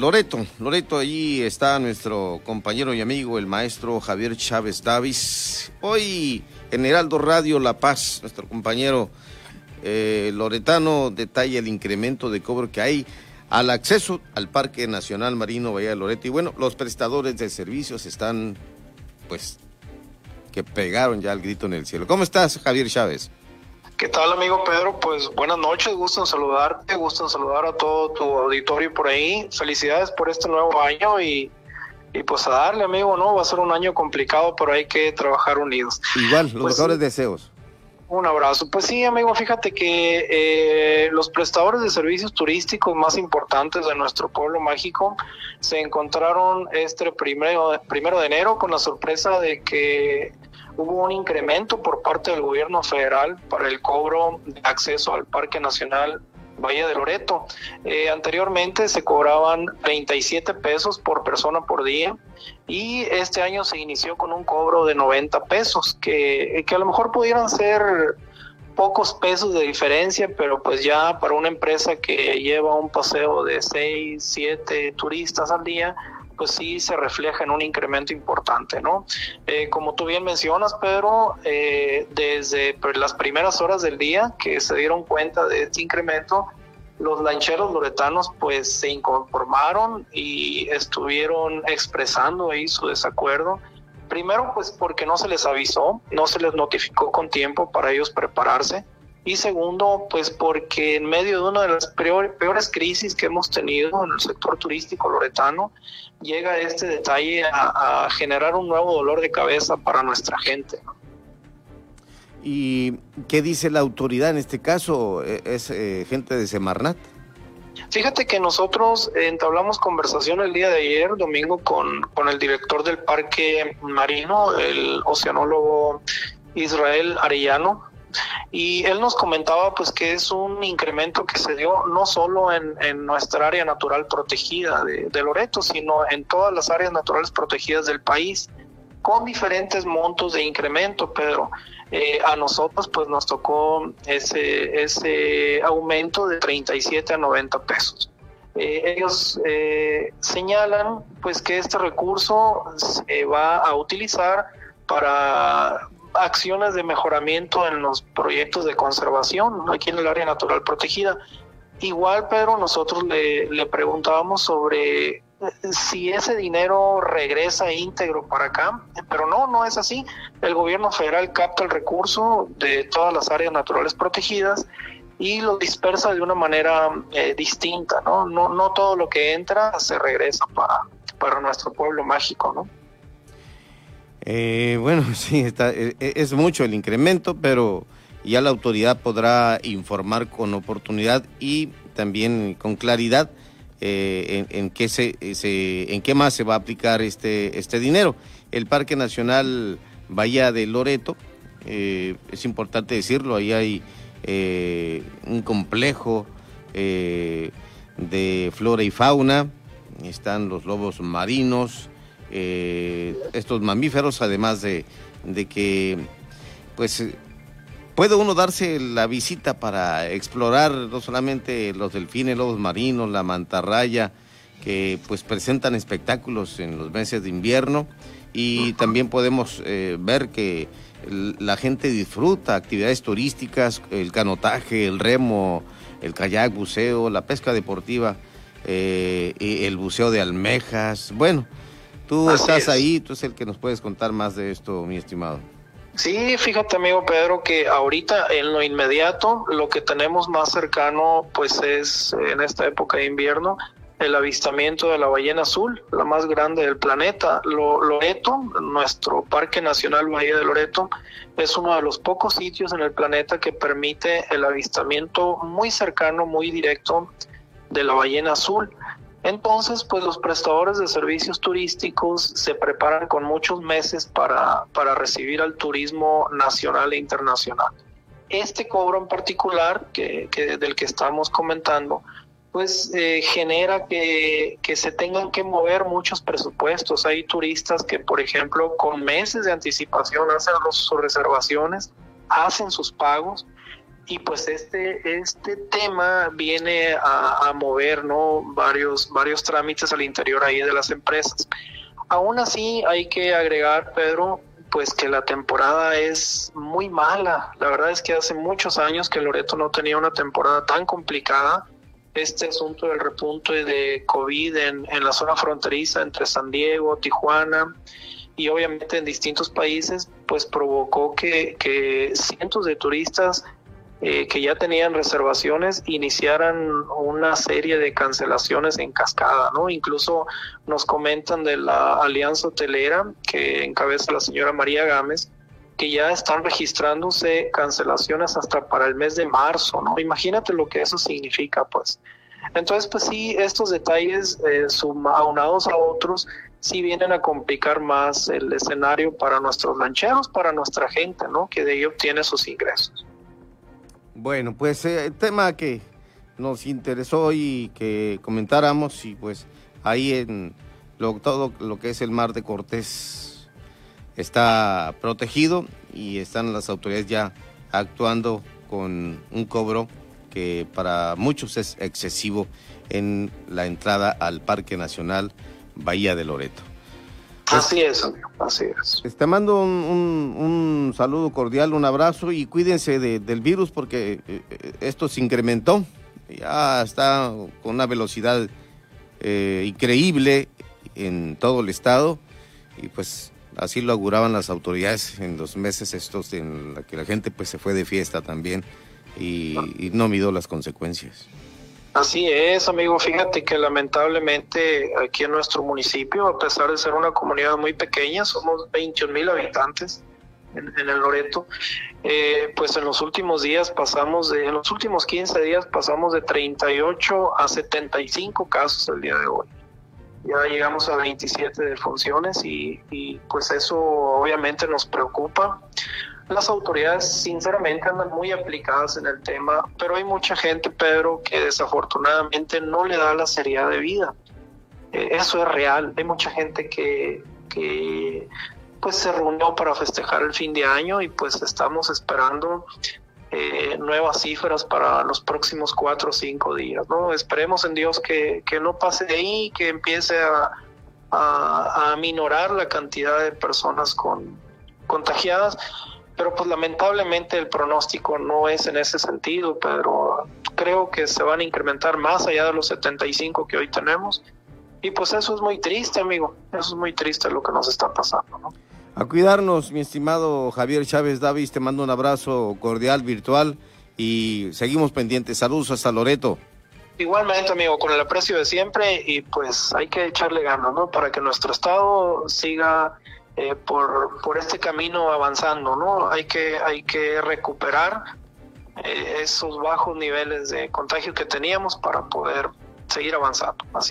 Loreto, Loreto, allí está nuestro compañero y amigo, el maestro Javier Chávez Davis. Hoy en Heraldo Radio La Paz, nuestro compañero eh, loretano detalla el incremento de cobro que hay al acceso al Parque Nacional Marino Bahía de Loreto. Y bueno, los prestadores de servicios están, pues, que pegaron ya el grito en el cielo. ¿Cómo estás, Javier Chávez? ¿Qué tal, amigo Pedro? Pues buenas noches, gusto en saludarte, gusto en saludar a todo tu auditorio por ahí. Felicidades por este nuevo año y, y pues a darle, amigo, ¿no? Va a ser un año complicado, pero hay que trabajar unidos. Igual, los Pues, mejores deseos. Un abrazo. Pues sí, amigo, fíjate que eh, los prestadores de servicios turísticos más importantes de nuestro pueblo mágico se encontraron este primero, primero de enero con la sorpresa de que hubo un incremento por parte del gobierno federal para el cobro de acceso al Parque Nacional Valle de Loreto. Eh, anteriormente se cobraban 37 pesos por persona por día y este año se inició con un cobro de 90 pesos, que, que a lo mejor pudieran ser pocos pesos de diferencia, pero pues ya para una empresa que lleva un paseo de 6, 7 turistas al día, pues sí se refleja en un incremento importante, ¿no? Eh, como tú bien mencionas, Pedro, eh, desde pues, las primeras horas del día que se dieron cuenta de este incremento, los lancheros loretanos pues se inconformaron y estuvieron expresando ahí su desacuerdo. Primero pues porque no se les avisó, no se les notificó con tiempo para ellos prepararse. Y segundo, pues porque en medio de una de las peor- peores crisis que hemos tenido en el sector turístico loretano, llega este detalle a, a generar un nuevo dolor de cabeza para nuestra gente. ¿Y qué dice la autoridad en este caso? Eh, ¿Es eh, gente de Semarnat? Fíjate que nosotros entablamos conversación el día de ayer, domingo, con, con el director del parque marino, el oceanólogo Israel Arellano, y él nos comentaba pues que es un incremento que se dio no solo en, en nuestra área natural protegida de, de Loreto, sino en todas las áreas naturales protegidas del país, con diferentes montos de incremento, Pedro. Eh, a nosotros pues nos tocó ese, ese aumento de 37 a 90 pesos. Eh, ellos eh, señalan pues que este recurso se va a utilizar para acciones de mejoramiento en los proyectos de conservación aquí en el área natural protegida. Igual, Pedro, nosotros le, le preguntábamos sobre eh, si ese dinero regresa íntegro para acá, pero no, no es así. El gobierno federal capta el recurso de todas las áreas naturales protegidas y lo dispersa de una manera eh, distinta, ¿no? ¿no? No todo lo que entra se regresa para, para nuestro pueblo mágico, ¿no? Eh, bueno, sí, está, eh, es mucho el incremento, pero ya la autoridad podrá informar con oportunidad y también con claridad eh, en, qué se, se- en qué más se va a aplicar este, este dinero. El Parque Nacional Bahía de Loreto, eh, es importante decirlo, ahí hay eh, un complejo eh, de flora y fauna, están los lobos marinos, eh, estos mamíferos, además de, de que pues eh, puede uno darse la visita para explorar no solamente los delfines, lobos marinos, la mantarraya, que pues presentan espectáculos en los meses de invierno y también podemos eh, ver que la gente disfruta actividades turísticas, el canotaje, el remo, el kayak, buceo, la pesca deportiva, el buceo de almejas. Bueno, tú Así estás es. ahí, tú es el que nos puedes contar más de esto, mi estimado. Sí, fíjate amigo Pedro que ahorita en lo inmediato lo que tenemos más cercano pues es en esta época de invierno el avistamiento de la ballena azul, la más grande del planeta. Lo- Loreto, nuestro Parque Nacional Bahía de Loreto, es uno de los pocos sitios en el planeta que permite el avistamiento muy cercano, muy directo de la ballena azul. Entonces, pues los prestadores de servicios turísticos se preparan con muchos meses para, para recibir al turismo nacional e internacional. Este cobro en particular, que, del que estamos comentando, pues eh, genera que, que se tengan que mover muchos presupuestos. Hay turistas que, por ejemplo, con meses de anticipación hacen sus reservaciones, hacen sus pagos y pues este, este tema viene a, mover ¿no? varios, varios trámites al interior ahí de las empresas. Aún así hay que agregar, Pedro, pues que la temporada es muy mala. La verdad es que hace muchos años que Loreto no tenía una temporada tan complicada. Este asunto del repunte de COVID en, en la zona fronteriza entre San Diego, Tijuana, y obviamente en distintos países, pues provocó que, que cientos de turistas eh, que ya tenían reservaciones iniciaran una serie de cancelaciones en cascada, ¿no? Incluso nos comentan de la Alianza Hotelera que encabeza la señora María Gámez, que ya están registrándose cancelaciones hasta para el mes de marzo, ¿no? Imagínate lo que eso significa, pues. Entonces, pues sí, estos detalles eh, aunados a otros sí vienen a complicar más el escenario para nuestros lancheros, para nuestra gente, ¿no? Que de ahí obtiene sus ingresos. Bueno, pues eh, el tema que nos interesó y que comentáramos y pues ahí en lo, todo lo que es el mar de Cortés está protegido y están las autoridades ya actuando con un cobro que para muchos es excesivo en la entrada al Parque Nacional Bahía de Loreto. Así es, amigo, así es. Te mando un, saludo cordial, un abrazo y cuídense del virus porque eh, eh, esto se incrementó, ya está con una velocidad eh, increíble en todo el estado y pues así lo auguraban las autoridades en los meses estos en la que la gente pues se fue de fiesta también y, y no midió las consecuencias. Así es, amigo. Fíjate que lamentablemente aquí en nuestro municipio, a pesar de ser una comunidad muy pequeña, somos 21 mil habitantes en, el Loreto, eh, pues en los últimos días pasamos, de, en los últimos 15 días pasamos de 38 a 75 casos el día de hoy. Ya llegamos a 27 defunciones y, y pues eso obviamente nos preocupa las autoridades sinceramente andan muy aplicadas en el tema, pero hay mucha gente, Pedro, que desafortunadamente no le da la seriedad de vida. Eh, eso es real. Hay mucha gente que, que pues se reunió para festejar el fin de año y pues estamos esperando eh, nuevas cifras para los próximos cuatro o cinco días. ¿no? Esperemos en Dios que, que no pase de ahí, que empiece a, a, a minorar la cantidad de personas con, contagiadas pero pues lamentablemente el pronóstico no es en ese sentido, pero creo que se van a incrementar más allá de los 75 que hoy tenemos. Y pues eso es muy triste, amigo. Eso es muy triste lo que nos está pasando, ¿no? A cuidarnos, mi estimado Javier Chávez Davis, te mando un abrazo cordial, virtual y seguimos pendientes. Saludos hasta Loreto. Igualmente, amigo, con el aprecio de siempre y pues hay que echarle ganas, ¿no? Para que nuestro estado siga eh, por, por este camino avanzando, ¿no? Hay que, hay que recuperar eh, esos bajos niveles de contagio que teníamos para poder seguir avanzando. Así